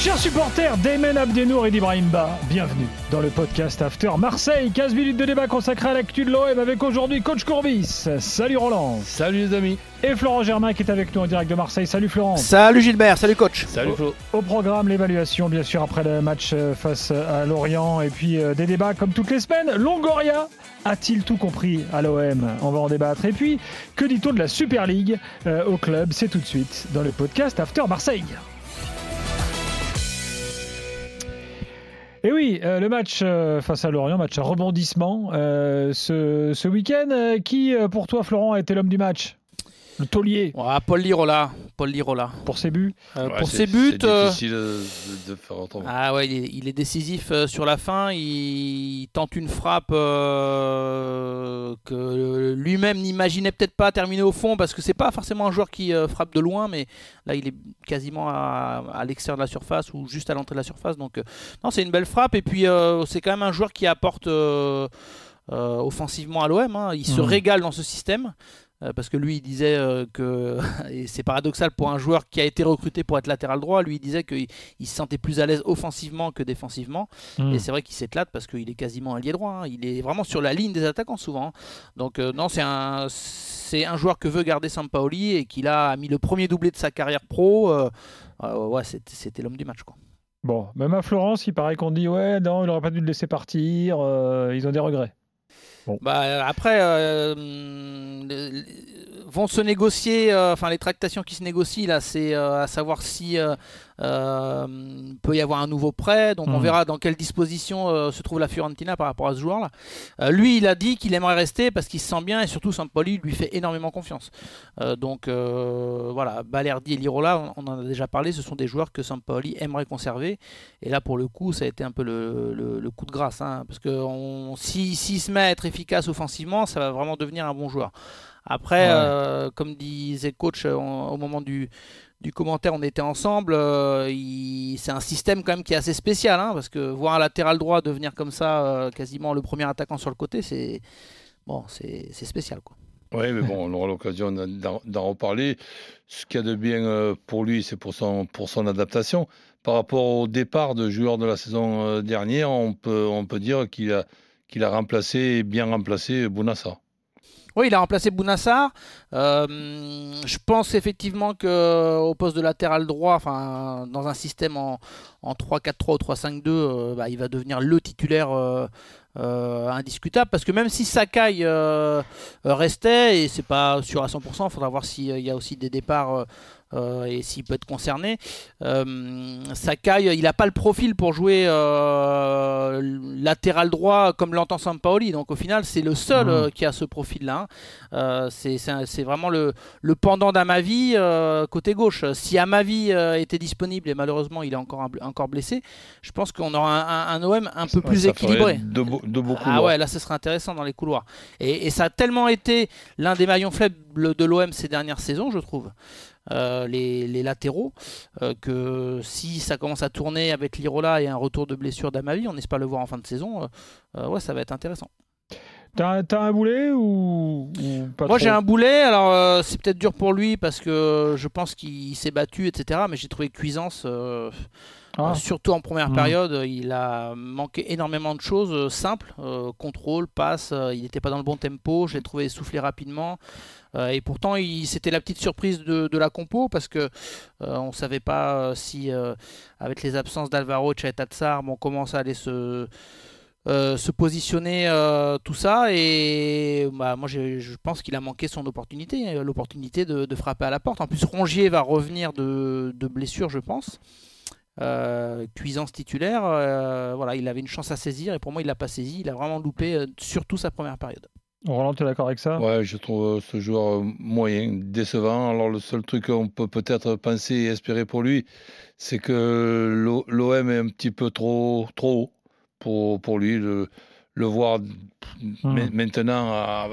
Chers supporters d'Emen Abdenour et d'Ibrahimba, bienvenue dans le podcast After Marseille. 15 minutes de débat consacré à l'actu de l'OM avec aujourd'hui Coach Courbis. Salut Roland. Salut les amis. Et Florent Germain qui est avec nous en direct de Marseille. Salut Florent. Salut Gilbert, salut coach. Salut Flo. Au programme, l'évaluation bien sûr après le match euh, face à Lorient et puis euh, des débats comme toutes les semaines. Longoria a-t-il tout compris à l'OM On va en débattre. Et puis, que dit-on de la Super League euh, au club? C'est tout de suite dans le podcast After Marseille. Et oui, euh, le match euh, face à Lorient, match à rebondissement euh, ce, ce week-end. Qui, pour toi, Florent, a été l'homme du match? Le taulier Ouais, Paul Lirola, Paul Lirola. pour ses buts Euh, Ouais, pour ses buts, C'est euh, difficile de, de faire autrement. ah ouais, il est, il est décisif euh, sur la fin. Il, tente une frappe euh, que lui-même n'imaginait peut-être pas terminer au fond parce que c'est pas forcément un joueur qui euh, frappe de loin, mais là il est quasiment à, à l'extérieur de la surface ou juste à l'entrée de la surface. Donc euh, non, c'est une belle frappe et puis euh, c'est quand même un joueur qui apporte euh, euh, offensivement à l'OM. hein. Il se Mhm. régale dans ce système. Euh, parce que lui, il disait euh, que, et c'est paradoxal pour un joueur qui a été recruté pour être latéral droit, lui, il disait qu'il il se sentait plus à l'aise offensivement que défensivement. Hmm. Et c'est vrai qu'il s'éclate parce qu'il est quasiment un lié droit. hein. Il est vraiment sur la ligne des attaquants souvent. hein. Donc, euh, non, c'est un, c'est un joueur que veut garder Sampaoli et qu'il a mis le premier doublé de sa carrière pro. euh, euh, ouais, c'était, c'était l'homme du match. Quoi. Bon, même à Florence, il paraît qu'on dit ouais, non, il n'aurait pas dû le laisser partir. ils ont des regrets. Bah, après, euh, le- le- vont se négocier, euh, enfin les tractations qui se négocient là, c'est euh, à savoir si euh, peut y avoir un nouveau prêt. Donc on Mhm. verra dans quelle disposition euh, se trouve la Fiorentina par rapport à ce joueur-là. Euh, lui, il a dit qu'il aimerait rester parce qu'il se sent bien et surtout Sampoli lui fait énormément confiance. Euh, donc voilà, Balerdi et Lirola, on on en a déjà parlé, ce sont des joueurs que Sampoli aimerait conserver. Et là, pour le coup, ça a été un peu le, le- le coup de grâce. hein, parce que on- si- s'il se met à être efficace offensivement, ça va vraiment devenir un bon joueur. Après, Ouais. comme disait coach au moment du, du commentaire, on était ensemble. euh, il- c'est un système quand même qui est assez spécial. hein, parce que voir un latéral droit devenir comme ça, euh, quasiment le premier attaquant sur le côté, c'est bon, c'est spécial. Quoi. Oui, mais bon, on aura l'occasion d'en reparler. Ce qu'il y a de bien euh, pour lui, c'est pour son, pour son adaptation. Par rapport au départ de joueur de la saison dernière, on peut, on peut dire qu'il a, qu'il a remplacé, bien remplacé Bounassa. Oui, il a remplacé Bounassar. Euh, je pense effectivement que au poste de latéral droit, enfin dans un système en, en 3-4-3 ou 3-5-2, euh, bah, il va devenir le titulaire euh, euh, indiscutable. Parce que même si Sakai euh, euh, restait, et c'est pas sûr à 100%, il faudra voir s'il y a aussi des départs euh, euh, et s'il peut être concerné. Euh, Sakai, il n'a pas le profil pour jouer euh, latéral droit comme l'entend Sampaoli. Donc au final, c'est le seul euh, qui a ce profil-là. hein. Euh, c'est vraiment le, le pendant d'Amavi euh, côté gauche. Si Amavi euh, était disponible et malheureusement il est encore, un- encore blessé, je pense qu'on aura un, un- un OM un peu plus équilibré. De beaucoup. Ah ouais, là ce serait intéressant dans les couloirs. Et, et ça a tellement été l'un des maillons faibles de l'OM ces dernières saisons, je trouve, euh, les, les latéraux, euh, que si ça commence à tourner avec Lirola et un retour de blessure d'Amavi, on espère le voir en fin de saison, euh, ouais, ça va être intéressant. T'as un boulet ou, ou pas Moi j'ai un boulet, alors euh, c'est peut-être dur pour lui parce que je pense qu'il s'est battu, etc. Mais j'ai trouvé Cuisance, euh, Ah. euh, surtout en première Mhm. période, il a manqué énormément de choses euh, simples, euh, contrôle, passe, euh, il n'était pas dans le bon tempo, je l'ai trouvé essoufflé rapidement. Euh, et pourtant, c'était la petite surprise de, de la compo parce que euh, on savait pas euh, si, euh, avec les absences d'Alvaro et Tatsar, bon, comment ça allait se, euh, se positionner euh, tout ça. Et bah, moi, je pense qu'il a manqué son opportunité, euh, l'opportunité de, de frapper à la porte. En plus, Rongier va revenir de, de blessure, je pense. Euh, Cuisance titulaire, euh, voilà, il avait une chance à saisir et pour moi, il l'a pas saisi. Il a vraiment loupé euh, surtout sa première période. Roland, tu es d'accord avec ça? Ouais, je trouve ce joueur moyen, décevant. Alors, le seul truc qu'on peut peut-être penser et espérer pour lui, c'est que l'O- l'OM est un petit peu trop, trop haut pour, pour lui. Le, le voir ma- maintenant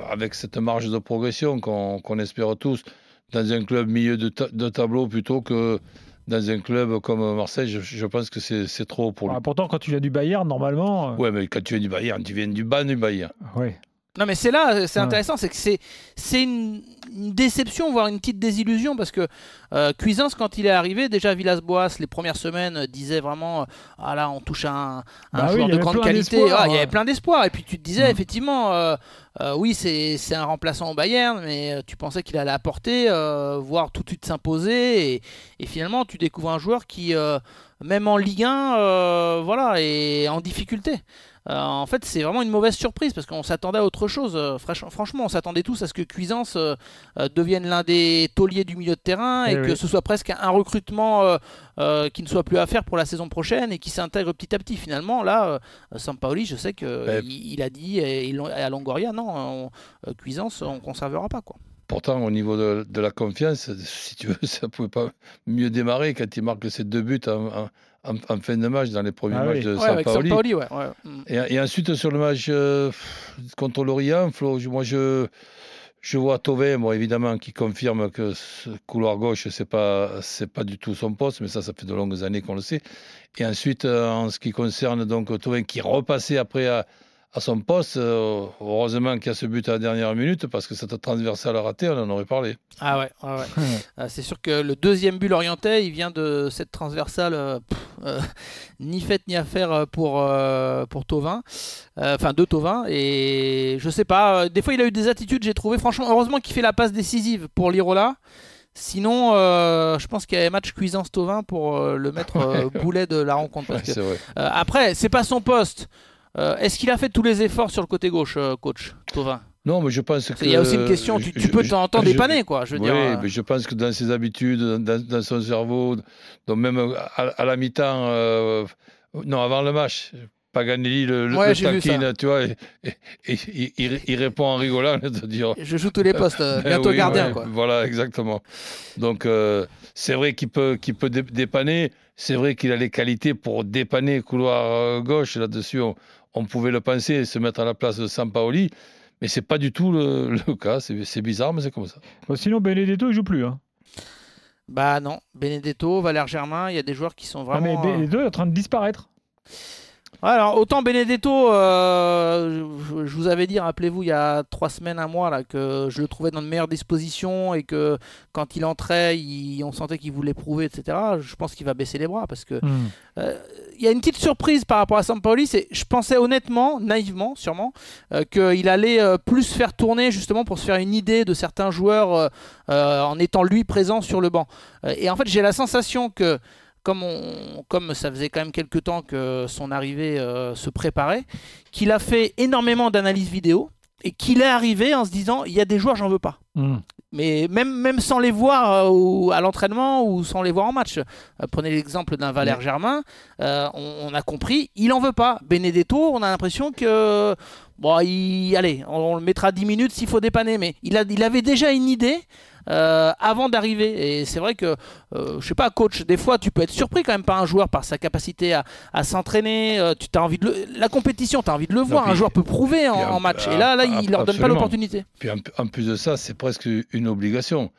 avec cette marge de progression qu'on espère tous dans un club milieu de, ta- de tableau plutôt que dans un club comme Marseille, je, je pense que c'est trop pour lui. Ah, pourtant, quand tu viens du Bayern, normalement. euh, Ouais, mais quand tu viens du Bayern, tu viens du bas du Bayern. ouais. Non, mais c'est là, c'est Ouais. intéressant, c'est que c'est c'est une, une déception, voire une petite désillusion, parce que euh, Cuisance, quand il est arrivé, déjà Villas-Boas, les premières semaines, euh, disait vraiment, euh, ah là, on touche à un, un Bah joueur de grande qualité. Ah, il y avait plein d'espoir, et puis tu te disais Mm. effectivement, euh, euh, oui, c'est c'est un remplaçant au Bayern, mais euh, tu pensais qu'il allait apporter, euh, voire tout de suite s'imposer, et, et finalement, tu découvres un joueur qui, euh, même en Ligue 1, euh, voilà, est en difficulté. Euh, en fait, c'est vraiment une mauvaise surprise parce qu'on s'attendait à autre chose. Euh, franch- franchement, on s'attendait tous à ce que Cuisance euh, devienne l'un des tauliers du milieu de terrain et Eh que oui. ce soit presque un recrutement qui ne soit plus à faire pour la saison prochaine et qui s'intègre petit à petit. Finalement, là, Sampaoli, je sais qu'il Ouais. il a dit et à Longoria, non, on- Cuisance, on conservera pas. quoi. Pourtant, au niveau de, de la confiance, si tu veux, ça pouvait pas mieux démarrer quand il marque ses deux buts en, en- en- en fin de match dans les premiers Ah matchs oui. de Ouais, Sampaoli. Sampaoli, ouais. ouais. Mm. Et, et ensuite, sur le match euh, contre l'Orient, Flo, moi, je, je vois Tovin, moi, évidemment, qui confirme que ce couloir gauche, c'est pas, c'est pas du tout son poste, mais ça, ça fait de longues années qu'on le sait. Et ensuite, euh, en ce qui concerne donc Tovin, qui repassait après à, à son poste, euh, heureusement qu'il y a ce but à la dernière minute, parce que cette transversale ratée, on en aurait parlé. Ah ouais, ouais, ouais. Euh, c'est sûr que le deuxième but l'orientais, il vient de cette transversale, pff, euh, ni faite ni à faire euh, pour, euh, pour Tovin, enfin de Tovin. Et je sais pas, des fois il a eu des attitudes, j'ai trouvé, franchement, heureusement qu'il fait la passe décisive pour Lirola. Sinon, je pense qu'il y avait match cuisance Tovin pour le mettre boulet de la rencontre. Parce Ouais, que, après, c'est pas son poste. Est-ce qu'il a fait tous les efforts sur le côté gauche, coach Tovin? Non, mais je pense que. Il y a aussi une question, tu, peux de temps en temps je- dépanner, quoi. Je veux oui, dire. euh, mais je pense que dans ses habitudes, dans, dans son cerveau, donc même à, à la mi-temps, euh, non, avant le match, Paganelli le, Ouais, le taquine, tu vois, et, et- et- il, il répond en rigolant, de dire. Je joue tous les postes, euh, Ben bientôt oui, gardien, ouais, quoi. Voilà, exactement. Donc, euh, c'est vrai qu'il peut, qu'il peut dé- dépanner. C'est vrai qu'il a les qualités pour dépanner couloir gauche. Là-dessus, on, on pouvait le penser, se mettre à la place de Sampaoli. Mais c'est pas du tout le, le cas. C'est c'est bizarre, mais c'est comme ça. Bon, sinon, Benedetto, il joue plus. Hein. Bah non, Benedetto, Valère Germain, il y a des joueurs qui sont Ah, mais vraiment. euh, Benedetto est en train de disparaître. Alors autant Benedetto, euh, je, je vous avais dit, rappelez-vous, il y a trois semaines, un mois, là, que je le trouvais dans de meilleures dispositions et que quand il entrait, il- on sentait qu'il voulait prouver, etc. Je pense qu'il va baisser les bras parce que Hmm. il y a une petite surprise par rapport à Sampaoli, c'est je pensais honnêtement, naïvement sûrement, euh, qu'il allait euh, plus faire tourner justement pour se faire une idée de certains joueurs euh, euh, en étant lui présent sur le banc. Euh, et en fait, j'ai la sensation que comme, on, comme ça faisait quand même quelques temps que son arrivée euh, se préparait, qu'il a fait énormément d'analyses vidéo et qu'il est arrivé en se disant il y a des joueurs j'en veux pas. Hmm. Mais même, même sans les voir euh, à l'entraînement ou sans les voir en match. Euh, prenez l'exemple d'un Valère Germain, euh, on, on a compris, il en veut pas. Benedetto, on a l'impression que. Bon, il, allez, on, on le mettra 10 minutes s'il faut dépanner, mais il, a, il avait déjà une idée. Euh, avant d'arriver et c'est vrai que euh, je sais pas coach des fois tu peux être surpris quand même par un joueur par sa capacité à, à s'entraîner euh, tu as envie de le- la compétition tu as envie de le voir un joueur peut prouver en, match et là là ah, il leur donne pas l'opportunité Puis en, plus de ça, c'est presque une obligation.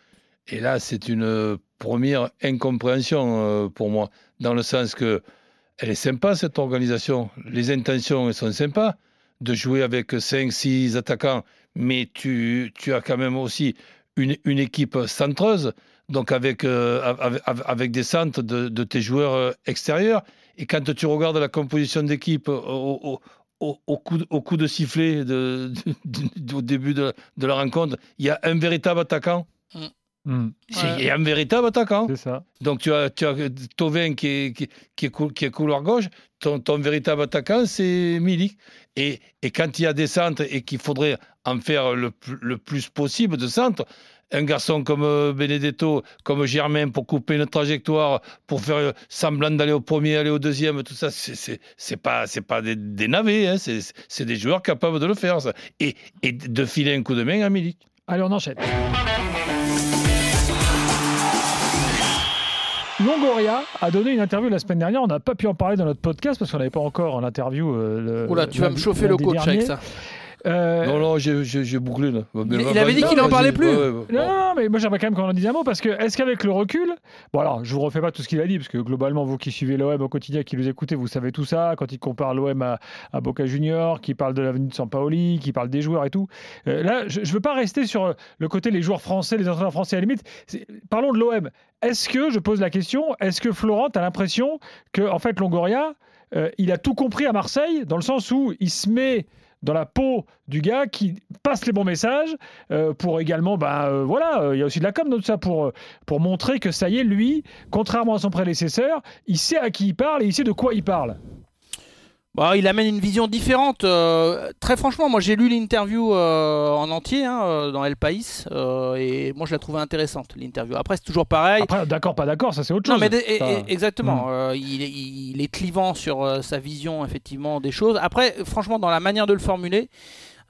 Et là, c'est une première incompréhension euh, pour moi, dans le sens que elle est sympa cette organisation. Les intentions elles sont sympas de jouer avec 5-6 attaquants, mais tu, tu as quand même aussi une, équipe centreuse, donc avec, euh, avec, avec des centres de, tes joueurs euh, extérieurs. Et quand tu regardes la composition d'équipe au, au- au, coup, au coup de sifflet au début de, de la rencontre, il y a un véritable attaquant? C'est- Il y a un véritable attaquant. C'est ça. Donc tu as, tu as Tovin qui est, qui, qui est, cou- qui est couloir gauche, ton, ton véritable attaquant c'est Milik. Et, et quand il y a des centres et qu'il faudrait en faire le, plus- le plus possible de centres, un garçon comme euh, Benedetto, comme Germain pour couper une trajectoire, pour faire euh, semblant d'aller au premier, aller au deuxième, tout ça, c'est- pas, pas des, des navets, hein, c'est c'est des joueurs capables de le faire. Ça. Et, et de filer un coup de main à Milik. Allez, on enchaîne. Longoria a donné une interview la semaine dernière. On n'a pas pu en parler dans notre podcast parce qu'on n'avait pas encore l'interview. Euh, le- Oula, tu vas me chauffer le coach dernier. avec ça Euh, Non, non, j'ai- bouclé là. Mais Il- va- il avait dit qu'il en vas-y. parlait plus. Ouais, ouais, ouais. Non, non, mais moi j'aimerais quand même qu'on en dise un mot parce que est-ce qu'avec le recul, bon alors je vous refais pas tout ce qu'il a dit parce que globalement vous qui suivez l'OM au quotidien, qui nous écoutez, vous savez tout ça. Quand il compare l'OM à, à Boca Junior, qui parle de l'avenue de Sampaoli, qui parle des joueurs et tout. Euh, là, je, je veux pas rester sur le côté les joueurs français, les entraîneurs français à la limite. Parlons de l'OM. Est-ce que je pose la question, est-ce que Florent a l'impression que en fait Longoria, euh, il a tout compris à Marseille dans le sens où il se met dans la peau du gars qui passe les bons messages euh, pour également, ben voilà, euh, il y a aussi de la com dans tout ça pour, pour montrer que ça y est, lui, contrairement à son prédécesseur, il sait à qui il parle et il sait de quoi il parle. Bah, il amène une vision différente. euh, très franchement, moi j'ai lu l'interview euh, en entier hein, euh, dans El País euh, et moi je la trouvais intéressante l'interview. Après c'est toujours pareil. Après, d'accord, pas d'accord, ça c'est autre Non, chose. mais Ça- exactement. euh, il, est- il est clivant sur sa vision effectivement des choses. Après, franchement, dans la manière de le formuler,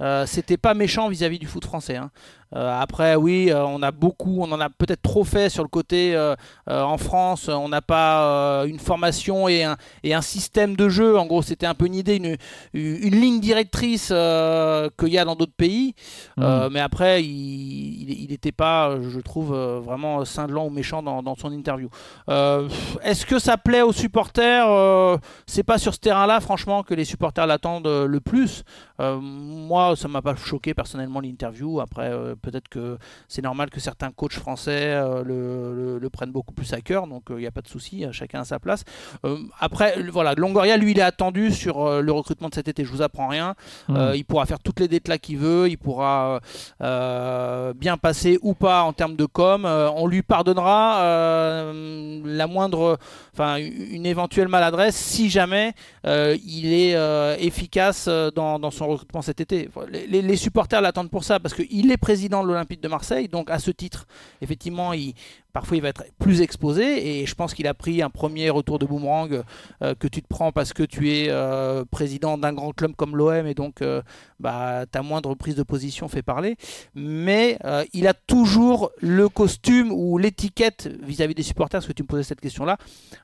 euh, c'était pas méchant vis-à-vis du foot français. hein. Euh, après, oui, euh, on a beaucoup, on en a peut-être trop fait sur le côté euh, en France. On n'a pas une formation et un, et un système de jeu. En gros, c'était un peu une idée, une, une ligne directrice qu'il y a dans d'autres pays. Mm. Euh, mais après, il n'était pas, je trouve, vraiment cinglant ou méchant dans, dans son interview. Est-ce que ça plaît aux supporters C'est pas sur ce terrain-là, franchement, que les supporters l'attendent le plus. Moi, ça m'a pas choqué personnellement l'interview. Après, peut-être que c'est normal que certains coachs français euh, le, le- le prennent beaucoup plus à cœur, donc il n'y a pas de souci, euh, chacun à sa place. Euh, après, voilà, Longoria, lui, il est attendu sur euh, le recrutement de cet été. Je vous apprends rien. Euh, il pourra faire toutes les déclats qu'il veut, il pourra euh, bien passer ou pas en termes de com. Euh, on lui pardonnera euh, la moindre, enfin une éventuelle maladresse si jamais euh, il est euh, efficace euh, dans, dans son recrutement cet été. Les, les- les supporters l'attendent pour ça parce qu'il est président de l'Olympique de Marseille, donc à ce titre, effectivement, il, parfois il va être plus exposé et je pense qu'il a pris un premier retour de boomerang euh, que tu te prends parce que tu es euh, président d'un grand club comme l'OM et donc euh, bah, ta moindre prise de position fait parler. Mais il a toujours le costume ou l'étiquette vis-à-vis des supporters, parce que tu me posais cette question-là,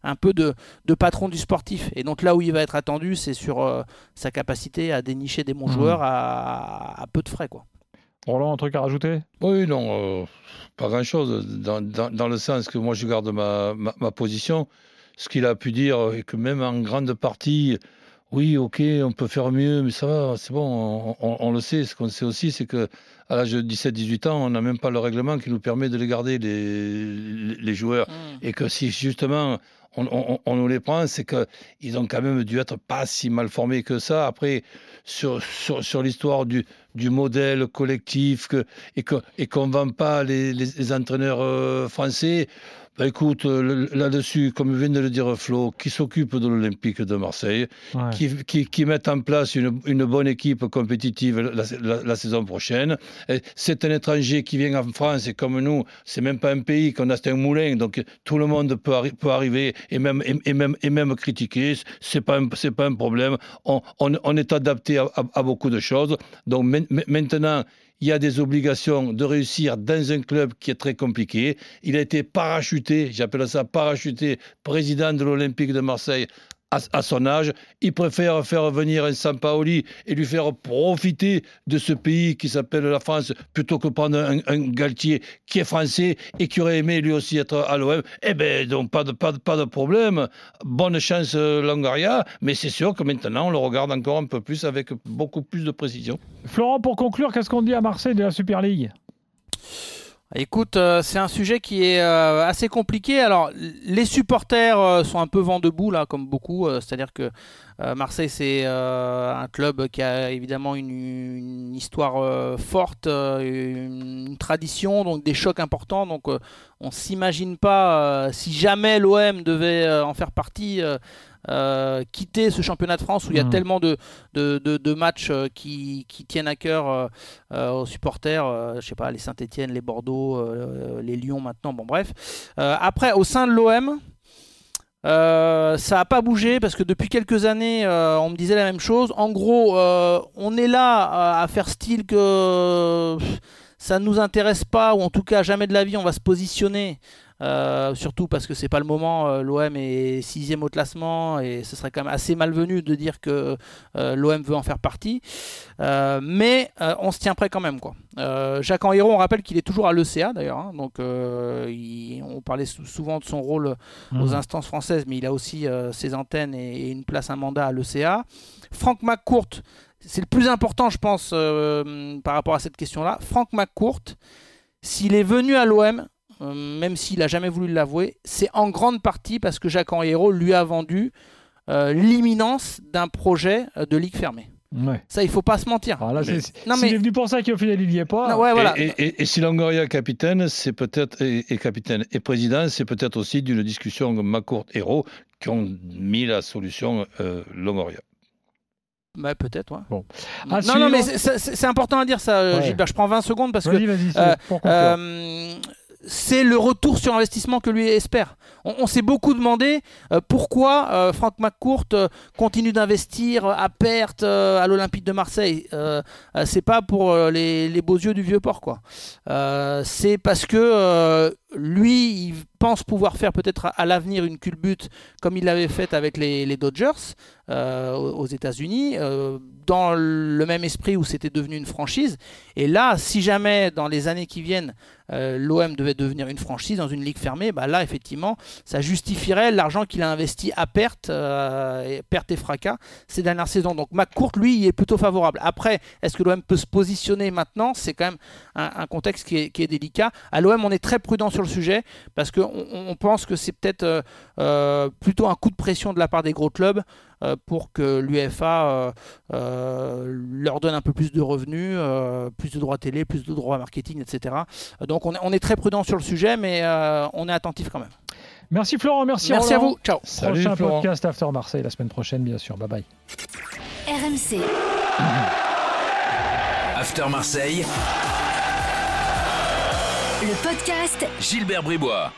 un peu de, de patron du sportif. Et donc là où il va être attendu, c'est sur sa capacité à dénicher des bons Mhm. joueurs à, à peu de frais. Quoi. Roland, un truc à rajouter? Oui, non, euh, pas grand-chose. Dans, dans- dans le sens que moi, je garde ma, ma, ma position. Ce qu'il a pu dire, et que même en grande partie, oui, ok, on peut faire mieux, mais ça va, c'est bon, on, on- on le sait. Ce qu'on sait aussi, c'est que à l'âge de 17-18 ans, on n'a même pas le règlement qui nous permet de les garder, les, les- les joueurs. Et que si justement on, nous les prend, c'est qu'ils ont quand même dû être pas si mal formés que ça. Après, sur, sur, l'histoire du, du modèle collectif et qu'on ne vend pas les, les- les entraîneurs euh, français, bah écoute, euh, là-dessus, comme vient de le dire Flo, qui s'occupe de l'Olympique de Marseille, Ouais. qui, qui, qui mettent en place une, une bonne équipe compétitive la, la- la saison prochaine. C'est un étranger qui vient en France et comme nous, c'est même pas un pays qu'on a, c'est un moulin, donc tout le monde peut, arri- peut arriver et même, et, et même, et même critiquer, c'est pas un- pas un problème. On, on, on est adapté à, à- à beaucoup de choses. Donc main- main- maintenant, il y a des obligations de réussir dans un club qui est très compliqué. Il a été parachuté, j'appelle ça parachuté, président de l'Olympique de Marseille à, son âge. Il préfère faire venir un Sampaoli et lui faire profiter de ce pays qui s'appelle la France plutôt que prendre un, un Galtier qui est français et qui aurait aimé lui aussi être à l'OM. Eh bien, donc pas de, pas, de, pas de problème. Bonne chance euh, Longoria, mais c'est sûr que maintenant on le regarde encore un peu plus avec beaucoup plus de précision. Florent, pour conclure, qu'est-ce qu'on dit à Marseille de la Super League? Écoute, euh, c'est un sujet qui est euh, assez compliqué. Alors, les supporters euh, sont un peu vent debout, là, comme beaucoup. C'est-à-dire que Marseille, c'est un club qui a évidemment une, histoire forte, une, tradition, donc des chocs importants. Donc, on s'imagine pas, si jamais l'OM devait en faire partie, euh, quitter ce championnat de France où il y a Mhm. tellement de, de, de- de matchs euh, qui, qui tiennent à cœur euh, aux supporters, euh, je sais pas, les Saint-Etienne, les Bordeaux, les Lyon maintenant, bon bref. Après, au sein de l'OM, euh, ça n'a pas bougé parce que depuis quelques années, euh, on me disait la même chose. En gros, euh, on est là à, faire style que ça ne nous intéresse pas, ou en tout cas jamais de la vie, on va se positionner Euh, surtout parce que c'est pas le moment. euh, L'OM est sixième au classement et ce serait quand même assez malvenu de dire que euh, l'OM veut en faire partie. Euh, mais on se tient prêt quand même. Quoi. Jacques Henriot, on rappelle qu'il est toujours à l'ECA d'ailleurs. hein. donc il- on parlait sou- souvent de son rôle aux Mhm. instances françaises, mais il a aussi ses antennes et, et une place, un mandat à l'ECA. Franck McCourt, c'est le plus important, je pense, par rapport à cette question-là. Franck McCourt, s'il est venu à l'OM, même s'il n'a jamais voulu l'avouer, c'est en grande partie parce que Jacques Henriot lui a vendu euh, l'imminence d'un projet euh, de ligue fermée. Ouais. Ça, il faut pas se mentir. Alors là, Mais- c'est- Non, mais- est venu pour ça qu'au final il y est pas. Non, ouais, voilà. Et, et- et si Longoria est capitaine, c'est peut-être et, et capitaine et président, c'est peut-être aussi d'une discussion Macourt Héros qui ont mis la solution euh, Longoria. Bah, peut-être, ouais. Bon. Non, non, non, mais c'est- important à dire ça, euh, Ouais. Gilbert. Je prends 20 secondes parce que Vas-y, vas-y, c'est euh, pour conclure. Euh, c'est le retour sur investissement que lui espère. On, s'est beaucoup demandé euh, pourquoi euh, Franck McCourt euh, continue d'investir à perte euh, à l'Olympique de Marseille. Euh, euh, c'est pas pour euh, les, beaux yeux du vieux port, quoi. Euh, c'est parce que euh, lui, il pense pouvoir faire peut-être à, l'avenir une culbute comme il l'avait fait avec les, Dodgers euh, aux États-Unis, euh, dans le même esprit où c'était devenu une franchise. Et là, si jamais dans les années qui viennent, euh, l'OM devait devenir une franchise dans une ligue fermée, bah là, effectivement, ça justifierait l'argent qu'il a investi à perte, euh, et perte et fracas ces dernières saisons. Donc McCourt, lui, il est plutôt favorable. Après, est-ce que l'OM peut se positionner maintenant? C'est quand même un, contexte qui est, délicat. À l'OM, on est très prudent sur le sujet parce qu'on on on pense que c'est peut-être euh, plutôt un coup de pression de la part des gros clubs pour que l'UEFA euh, euh, leur donne un peu plus de revenus, euh, plus de droits télé, plus de droits marketing, etc. Euh, Donc on est, on est très prudent sur le sujet, mais euh, on est attentif quand même. Merci Florent, merci, Merci à vous, ciao. Salut Prochain Florent. podcast After Marseille la semaine prochaine, bien sûr. Bye bye. RMC, After Marseille, le podcast Gilbert Bribois.